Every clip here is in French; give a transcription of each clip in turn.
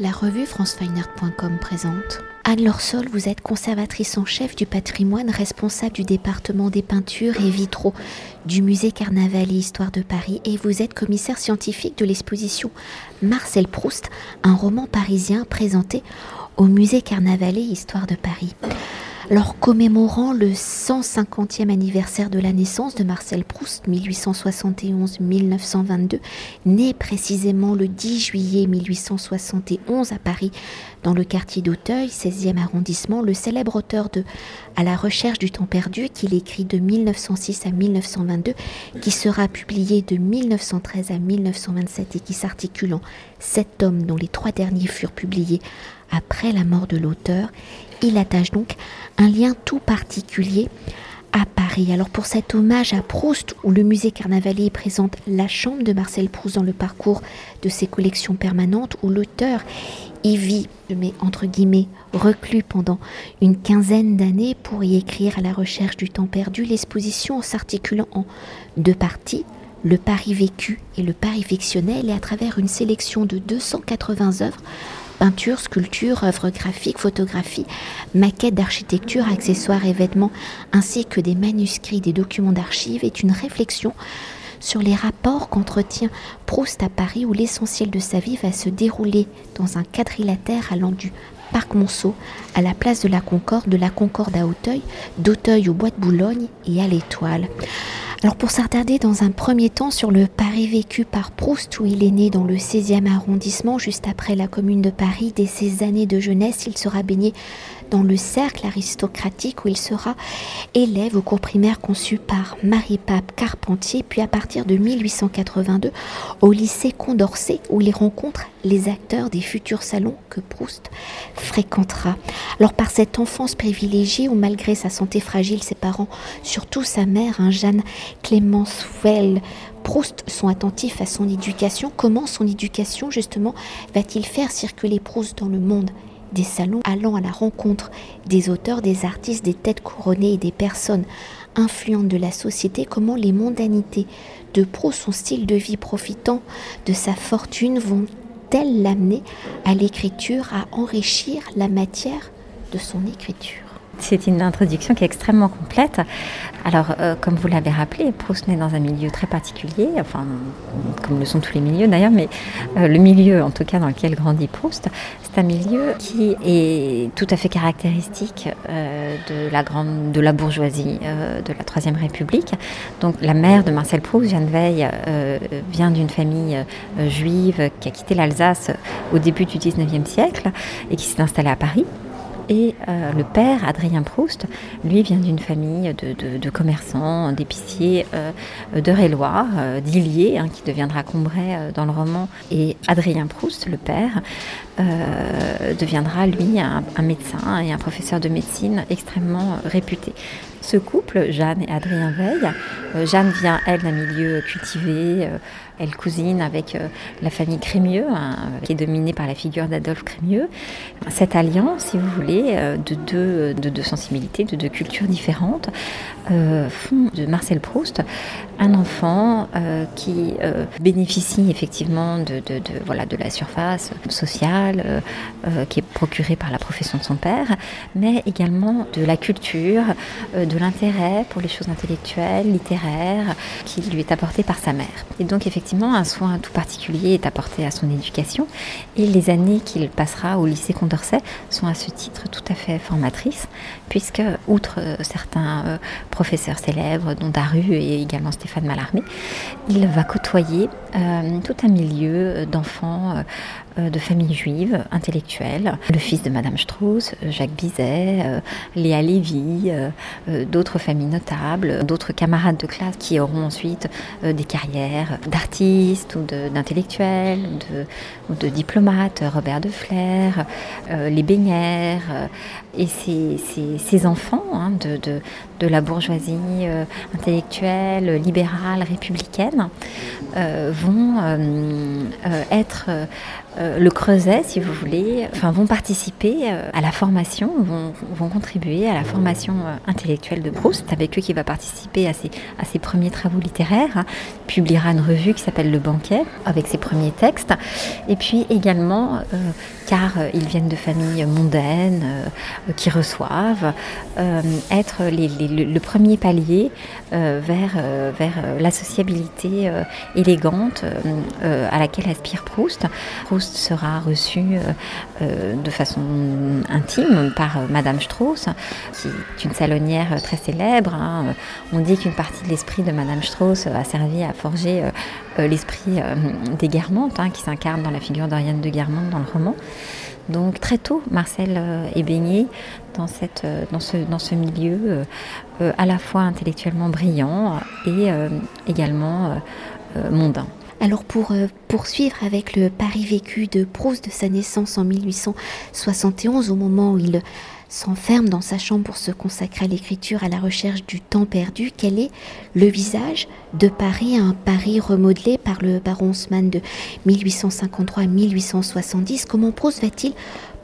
La revue francefineart.com présente. Anne Lorsol, vous êtes conservatrice en chef du patrimoine, responsable du département des peintures et vitraux du musée Carnaval et Histoire de Paris et vous êtes commissaire scientifique de l'exposition Marcel Proust, un roman parisien présenté au musée Carnaval et Histoire de Paris. Alors, commémorant le 150e anniversaire de la naissance de Marcel Proust, 1871-1922, né précisément le 10 juillet 1871 à Paris, dans le quartier d'Auteuil, 16e arrondissement, le célèbre auteur de À la recherche du temps perdu, qu'il écrit de 1906 à 1922, qui sera publié de 1913 à 1927 et qui s'articule en sept tomes, dont les trois derniers furent publiés après la mort de l'auteur, il attache donc un lien tout particulier à Paris. Alors pour cet hommage à Proust, où le musée Carnavalier présente la chambre de Marcel Proust dans le parcours de ses collections permanentes, où l'auteur y vit, mais entre guillemets, reclus pendant une quinzaine d'années pour y écrire à la recherche du temps perdu, l'exposition s'articulant en deux parties, le Paris vécu et le Paris fictionnel, et à travers une sélection de 280 œuvres Peinture, sculpture, œuvres graphiques, photographies, maquettes d'architecture, accessoires et vêtements, ainsi que des manuscrits, des documents d'archives, est une réflexion sur les rapports qu'entretient Proust à Paris où l'essentiel de sa vie va se dérouler dans un quadrilatère allant du Parc Monceau à la place de la Concorde, de la Concorde à Auteuil, d'Auteuil au Bois de Boulogne et à l'Étoile. Alors pour s'attarder dans un premier temps sur le Paris vécu par Proust, où il est né dans le 16e arrondissement, juste après la commune de Paris, dès ses années de jeunesse, il sera baigné dans le cercle aristocratique où il sera élève au cours primaire conçu par Marie-Pape Carpentier, puis à partir de 1882 au lycée Condorcet où il rencontre les acteurs des futurs salons que Proust fréquentera. Alors par cette enfance privilégiée où malgré sa santé fragile, ses parents, surtout sa mère, un Jeanne Clémence Well, Proust sont attentifs à son éducation. Comment son éducation, justement, va-t-il faire circuler Proust dans le monde? Des salons allant à la rencontre des auteurs, des artistes, des têtes couronnées et des personnes influentes de la société, comment les mondanités de Proust, son style de vie profitant de sa fortune, vont-elles l'amener à l'écriture, à enrichir la matière de son écriture? C'est une introduction qui est extrêmement complète. Alors, euh, comme vous l'avez rappelé, Proust naît dans un milieu très particulier, enfin, comme le sont tous les milieux d'ailleurs, mais euh, le milieu, en tout cas, dans lequel grandit Proust, c'est un milieu qui est tout à fait caractéristique euh, de, la grande, de la bourgeoisie de la Troisième République. Donc, la mère de Marcel Proust, Jeanne Veil, vient d'une famille juive qui a quitté l'Alsace au début du XIXe siècle et qui s'est installée à Paris. Et euh, le père, Adrien Proust, lui vient d'une famille de, commerçants, d'épiciers euh, d'Eure-et-Loire, euh, d'Illier, hein, qui deviendra Combray dans le roman. Et Adrien Proust, le père, deviendra lui un, médecin et un professeur de médecine extrêmement réputé. Ce couple, Jeanne et Adrien Veil, Jeanne vient, elle, d'un milieu cultivé, elle cousine avec euh, la famille Crémieux, hein, qui est dominée par la figure d'Adolphe Crémieux. Cette alliance, si vous voulez, euh, de deux, de deux sensibilités, de deux cultures différentes, euh, font de Marcel Proust un enfant qui bénéficie effectivement de, de, voilà, de la surface sociale qui est procurée par la profession de son père, mais également de la culture, de l'intérêt pour les choses intellectuelles, littéraires, qui lui est apporté par sa mère. Et donc effectivement, un soin tout particulier est apporté à son éducation et les années qu'il passera au lycée Condorcet sont à ce titre tout à fait formatrices puisque, outre euh, certains euh, professeurs célèbres, dont Daru et également Stéphane Mallarmé, il va côtoyer euh, tout un milieu d'enfants de familles juives, intellectuelles, le fils de Madame Strauss, Jacques Bizet, Léa Lévy, d'autres familles notables, d'autres camarades de classe qui auront ensuite des carrières d'artistes ou d'intellectuels ou de, diplomates, Robert de Flair, les Baignères, et ces, enfants hein, de, la bourgeoisie euh, intellectuelle, libérale, républicaine, euh, vont euh, être euh, le creuset, si vous voulez, vont participer euh, à la formation, vont, contribuer à la formation euh, intellectuelle de Proust. Avec eux qu'il va participer à ses, premiers travaux littéraires. Hein. publiera une revue qui s'appelle Le Banquet avec ses premiers textes. Et puis également, car ils viennent de familles mondaines qui reçoivent, être le premier palier vers, vers la sociabilité élégante à laquelle aspire. Proust sera reçu euh, euh, de façon intime par euh, Madame Strauss, qui est une salonnière très célèbre. Hein. On dit qu'une partie de l'esprit de Madame Strauss a servi à forger l'esprit des Guermantes, hein, qui s'incarne dans la figure d'Oriane de Guermantes dans le roman. Donc très tôt, Marcel est baigné dans, cette, dans, ce, dans ce milieu à la fois intellectuellement brillant et également mondain. Alors pour euh, poursuivre avec le Paris vécu de Proust de sa naissance en 1871, au moment où il s'enferme dans sa chambre pour se consacrer à l'écriture, à la recherche du temps perdu, quel est le visage de Paris, un Paris remodelé par le baron Haussmann de 1853 à 1870 Comment Proust va-t-il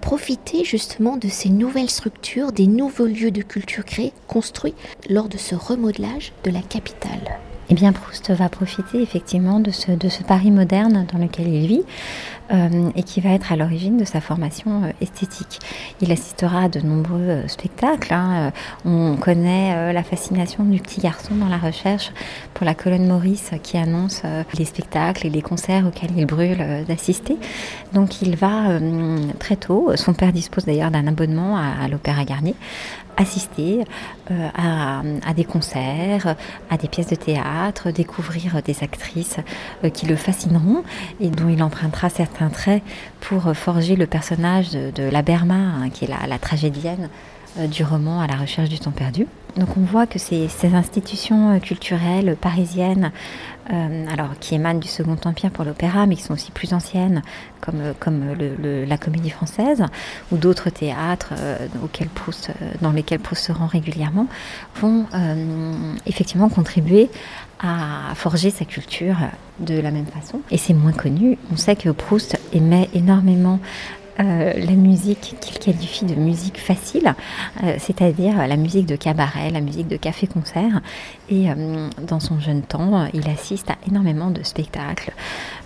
profiter justement de ces nouvelles structures, des nouveaux lieux de culture créés, construits lors de ce remodelage de la capitale? Eh bien, Proust va profiter effectivement de ce, de ce Paris moderne dans lequel il vit euh, et qui va être à l'origine de sa formation euh, esthétique. Il assistera à de nombreux euh, spectacles. Hein. On connaît la fascination du petit garçon dans la recherche pour la colonne Maurice qui annonce les spectacles et les concerts auxquels il brûle d'assister. Donc il va très tôt, son père dispose d'ailleurs d'un abonnement à l'Opéra Garnier, assister euh, à, des concerts, à des pièces de théâtre, découvrir des actrices euh, qui le fascineront et dont il empruntera certains traits pour forger le personnage de, la Berma, hein, qui est la tragédienne du roman à la recherche du temps perdu. Donc on voit que ces, institutions euh, culturelles parisiennes, euh, alors qui émanent du Second Empire pour l'opéra, mais qui sont aussi plus anciennes, comme, comme la Comédie Française ou d'autres théâtres auxquels dans lesquels Proust se rend régulièrement, vont effectivement contribuer à forger sa culture de la même façon. Et c'est moins connu. On sait que Proust aimait énormément euh, la musique qu'il qualifie de musique facile, euh, c'est-à-dire la musique de cabaret, la musique de café-concert. Et euh, dans son jeune temps, il assiste à énormément de spectacles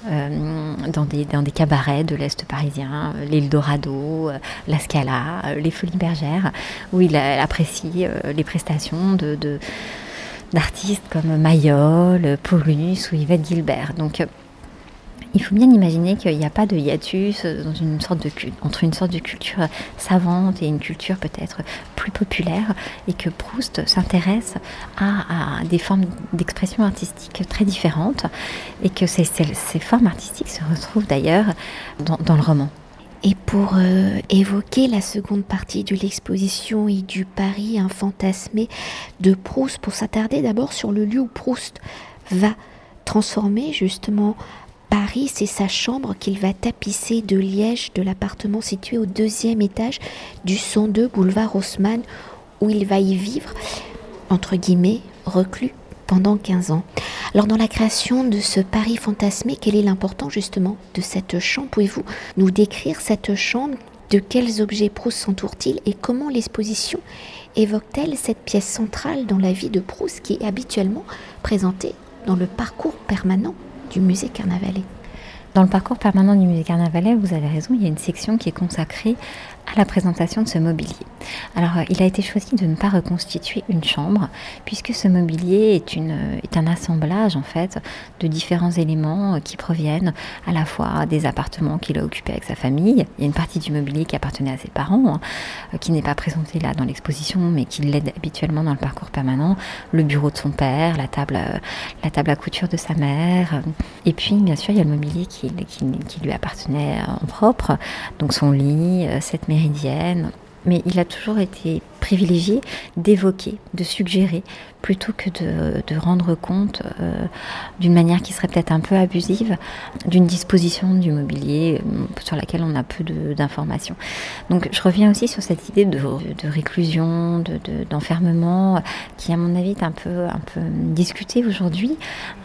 dans, des, cabarets de l'Est parisien, l'Eldorado, la Scala, les Folies Bergères, où il apprécie les prestations d'artistes comme Mayol, Paulus ou Yvette Gilbert. Il faut bien imaginer qu'il n'y a pas de hiatus de, entre une sorte de culture savante et une culture peut-être plus populaire et que Proust s'intéresse à, des formes d'expression artistique très différentes et que ces, formes artistiques se retrouvent d'ailleurs dans, le roman. Et pour euh, évoquer la seconde partie de l'exposition et du Paris un fantasmé de Proust, pour s'attarder d'abord sur le lieu où Proust va transformer justement Paris, c'est sa chambre qu'il va tapisser de liège de l'appartement situé au deuxième étage du 102 boulevard Haussmann, où il va y vivre, entre guillemets, reclus pendant 15 ans. Alors dans la création de ce Paris fantasmé, quel est l'important justement de cette chambre? Pouvez-vous nous décrire cette chambre? De quels objets Proust s'entoure-t-il? Et comment l'exposition évoque-t-elle cette pièce centrale dans la vie de Proust qui est habituellement présentée dans le parcours permanent du musée Carnavalet. Dans le parcours permanent du musée Carnavalet, vous avez raison, il y a une section qui est consacrée à la présentation de ce mobilier. Alors, euh, il a été choisi de ne pas reconstituer une chambre, puisque ce mobilier est, une, est un assemblage, en fait, de différents éléments euh, qui proviennent à la fois des appartements qu'il a occupés avec sa famille. Il y a une partie du mobilier qui appartenait à ses parents, hein, euh, qui n'est pas présenté là dans l'exposition, mais qui l'aide habituellement dans le parcours permanent. Le bureau de son père, la table, la table à couture de sa mère. Et puis, bien sûr, il y a le mobilier qui, qui, lui appartenait en propre, donc son lit, cette mais il a toujours été privilégié d'évoquer, de suggérer, plutôt que de, rendre compte euh, d'une manière qui serait peut-être un peu abusive d'une disposition du mobilier euh, sur laquelle on a peu d'informations. Donc je reviens aussi sur cette idée de, réclusion, d'enfermement, qui à mon avis est un peu, discutée aujourd'hui,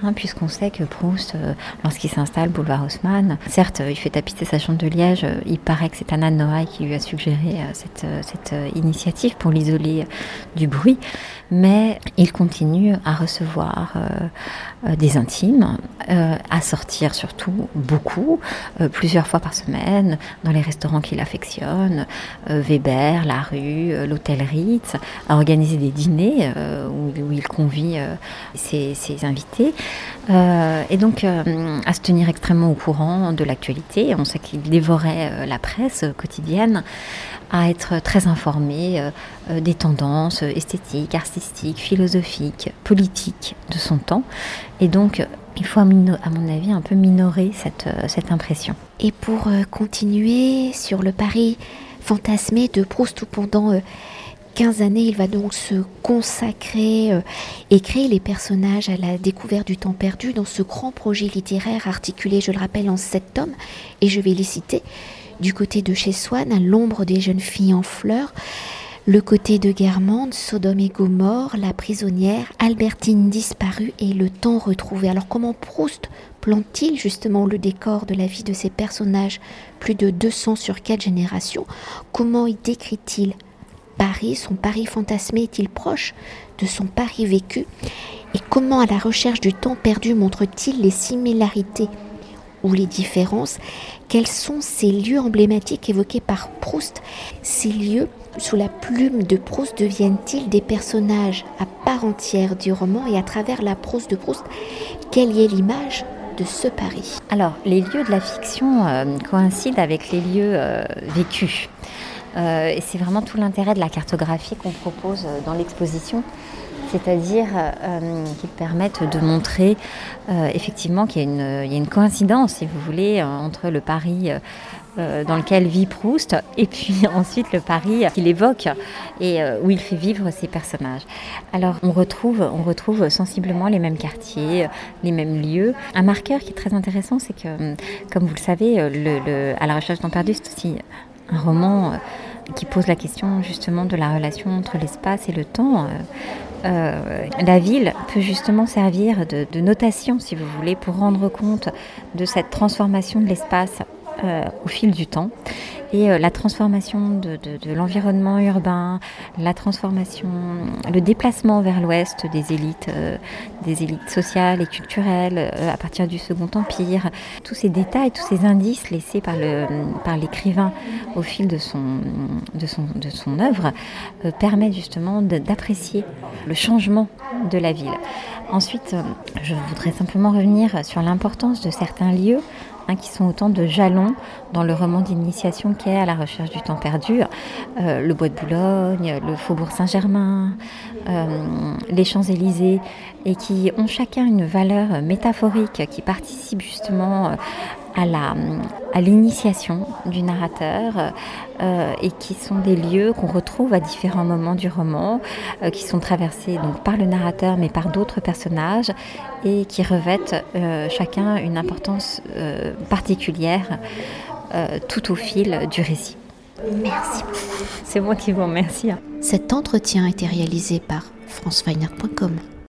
hein, puisqu'on sait que Proust, euh, lorsqu'il s'installe boulevard Haussmann, certes il fait tapisser sa chambre de Liège, il paraît que c'est Anna Noailles qui lui a suggéré cette initiative pour l'isoler du bruit, mais il continue à recevoir euh, euh, des intimes, euh, à sortir surtout beaucoup, plusieurs fois par semaine, dans les restaurants qu'il affectionne, Weber, la rue, l'hôtel Ritz, à organiser des dîners où, il convie ses, invités, et donc à se tenir extrêmement au courant de l'actualité. On sait qu'il dévorait la presse quotidienne, à être très informé des tendances esthétiques, artistiques, philosophiques, politiques de son temps. Et donc, il faut, à mon avis, un peu minorer cette, euh, cette impression. Et pour euh, continuer sur le pari fantasmé de Proust, où pendant 15 euh, années, il va donc se consacrer et créer les personnages à la découverte du temps perdu dans ce grand projet littéraire articulé, je le rappelle, en sept tomes, et je vais les citer. Du côté de chez Swann, à l'ombre des jeunes filles en fleurs, le côté de Guermande, Sodome et Gomorre, La prisonnière, Albertine disparue et le temps retrouvé. Alors comment Proust plante-t-il justement le décor de la vie de ces personnages, plus de 200 sur quatre générations? Comment y décrit-il Paris, son Paris fantasmé est-il proche de son Paris vécu? Et comment à la recherche du temps perdu montre-t-il les similarités ou les différences Quels sont ces lieux emblématiques évoqués par Proust Ces lieux sous la plume de Proust deviennent-ils des personnages à part entière du roman et à travers la prose de Proust, quelle est l'image de ce Paris? Alors, les lieux de la fiction euh, coïncident avec les lieux euh, vécus. Euh, et c'est vraiment tout l'intérêt de la cartographie qu'on propose dans l'exposition c'est-à-dire qu'ils permettent de montrer effectivement qu'il y, a une coïncidence, si vous voulez, entre le Paris euh, dans lequel vit Proust, et puis ensuite le Paris qu'il évoque et euh, où il fait vivre ses personnages. Alors on retrouve, sensiblement les mêmes quartiers, les mêmes lieux. Un marqueur qui est très intéressant, c'est que, comme vous le savez, À la recherche d'un perdu, c'est aussi un roman euh, qui pose la question justement de la relation entre l'espace et le temps. La ville peut justement servir de, de, notation, si vous voulez, pour rendre compte de cette transformation de l'espace euh, au fil du temps. Et euh, la transformation de, l'environnement urbain, la transformation, le déplacement vers l'ouest des élites, euh, des élites sociales et culturelles à partir du Second Empire, tous ces détails, tous ces indices laissés par, par l'écrivain au fil de son, de son, de son œuvre permettent justement d'apprécier le changement de la ville. Ensuite, je voudrais simplement revenir sur l'importance de certains lieux Hein, qui sont autant de jalons dans le roman d'initiation qu'est à la recherche du temps perdu. Euh, le Bois de Boulogne, le Faubourg Saint-Germain, euh, les Champs-Élysées, et qui ont chacun une valeur métaphorique qui participe justement euh, à la à l'initiation du narrateur euh, et qui sont des lieux qu'on retrouve à différents moments du roman, euh, qui sont traversés donc par le narrateur mais par d'autres personnages et qui revêtent euh, chacun une importance particulière tout au fil du récit. Merci. C'est moi qui vous remercie. Cet entretien a été réalisé par franceweiner.com.